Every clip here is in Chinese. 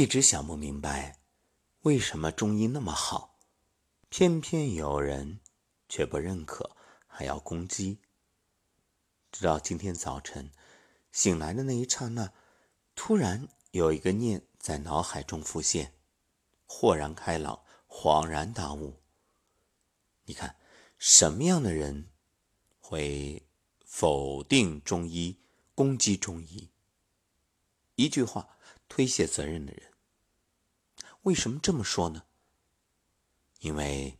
一直想不明白，为什么中医那么好，偏偏有人却不认可，还要攻击。直到今天早晨醒来的那一刹那，突然有一个念在脑海中浮现，豁然开朗，恍然大悟。你看，什么样的人会否定中医、攻击中医？一句话。推卸责任的人，为什么这么说呢？因为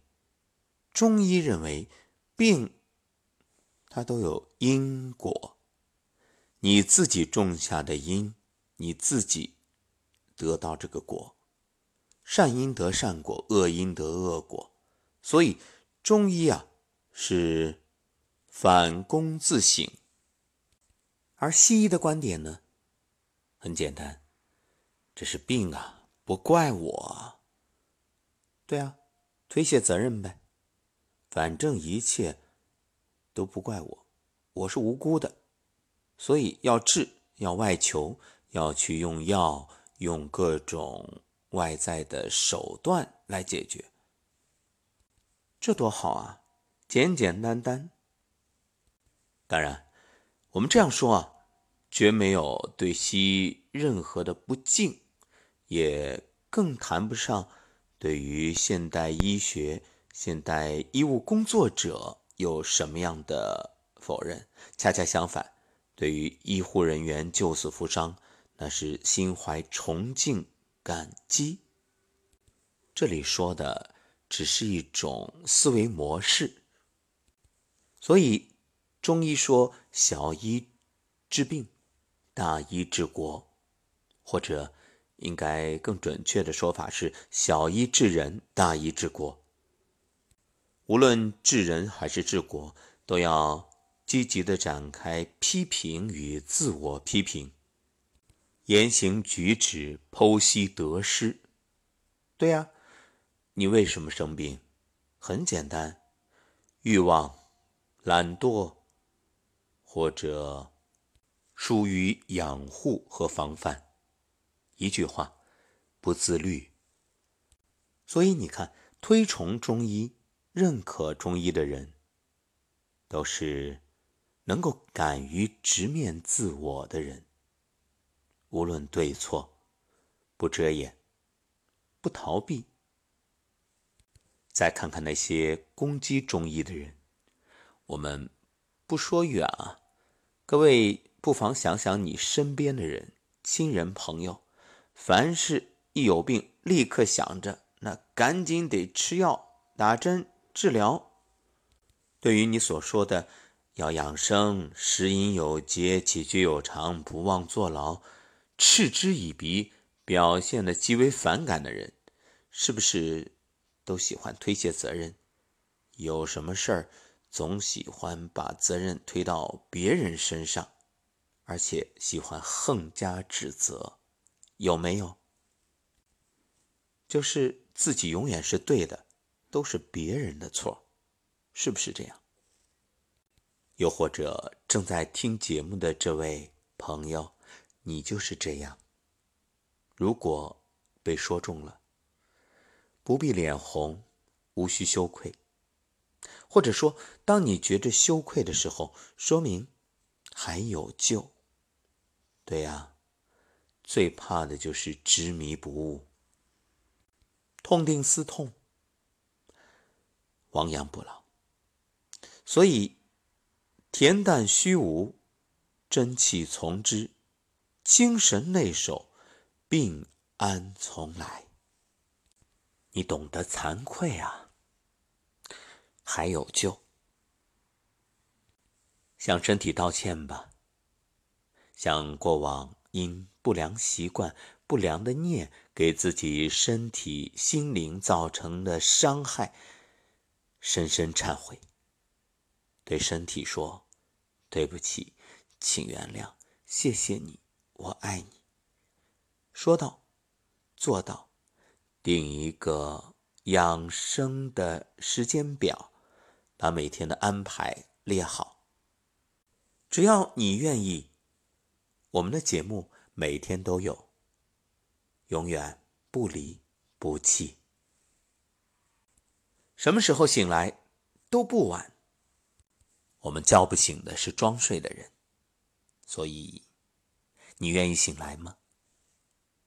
中医认为病它都有因果，你自己种下的因，你自己得到这个果，善因得善果，恶因得恶果，所以中医啊是反躬自省，而西医的观点呢，很简单。这是病啊，不怪我。对啊，推卸责任呗，反正一切都不怪我，我是无辜的，所以要治，要外求，要去用药，用各种外在的手段来解决，这多好啊，简简单单。当然，我们这样说啊，绝没有对西医任何的不敬。也更谈不上对于现代医学、现代医务工作者有什么样的否认。恰恰相反，对于医护人员救死扶伤，那是心怀崇敬、感激。这里说的只是一种思维模式。所以，中医说小医治病，大医治国，或者。应该更准确的说法是：小医治人，大医治国。无论治人还是治国，都要积极的展开批评与自我批评，言行举止剖析得失。对呀，你为什么生病？很简单，欲望、懒惰，或者疏于养护和防范。一句话，不自律。所以你看，推崇中医、认可中医的人，都是能够敢于直面自我的人。无论对错，不遮掩，不逃避。再看看那些攻击中医的人，我们不说远啊，各位不妨想想你身边的人、亲人、朋友。凡是一有病，立刻想着那赶紧得吃药、打针治疗。对于你所说的要养生、食饮有节、起居有常、不忘坐牢，嗤之以鼻，表现的极为反感的人，是不是都喜欢推卸责任？有什么事儿，总喜欢把责任推到别人身上，而且喜欢横加指责。有没有？就是自己永远是对的，都是别人的错，是不是这样？又或者正在听节目的这位朋友，你就是这样。如果被说中了，不必脸红，无需羞愧。或者说，当你觉着羞愧的时候，说明还有救。对呀。最怕的就是执迷不悟，痛定思痛，亡羊补牢。所以，恬淡虚无，真气从之，精神内守，病安从来。你懂得惭愧啊，还有救。向身体道歉吧，向过往因。不良习惯、不良的念给自己身体、心灵造成的伤害，深深忏悔。对身体说：“对不起，请原谅，谢谢你，我爱你。”说到做到，定一个养生的时间表，把每天的安排列好。只要你愿意，我们的节目。每天都有，永远不离不弃。什么时候醒来都不晚。我们叫不醒的是装睡的人，所以，你愿意醒来吗？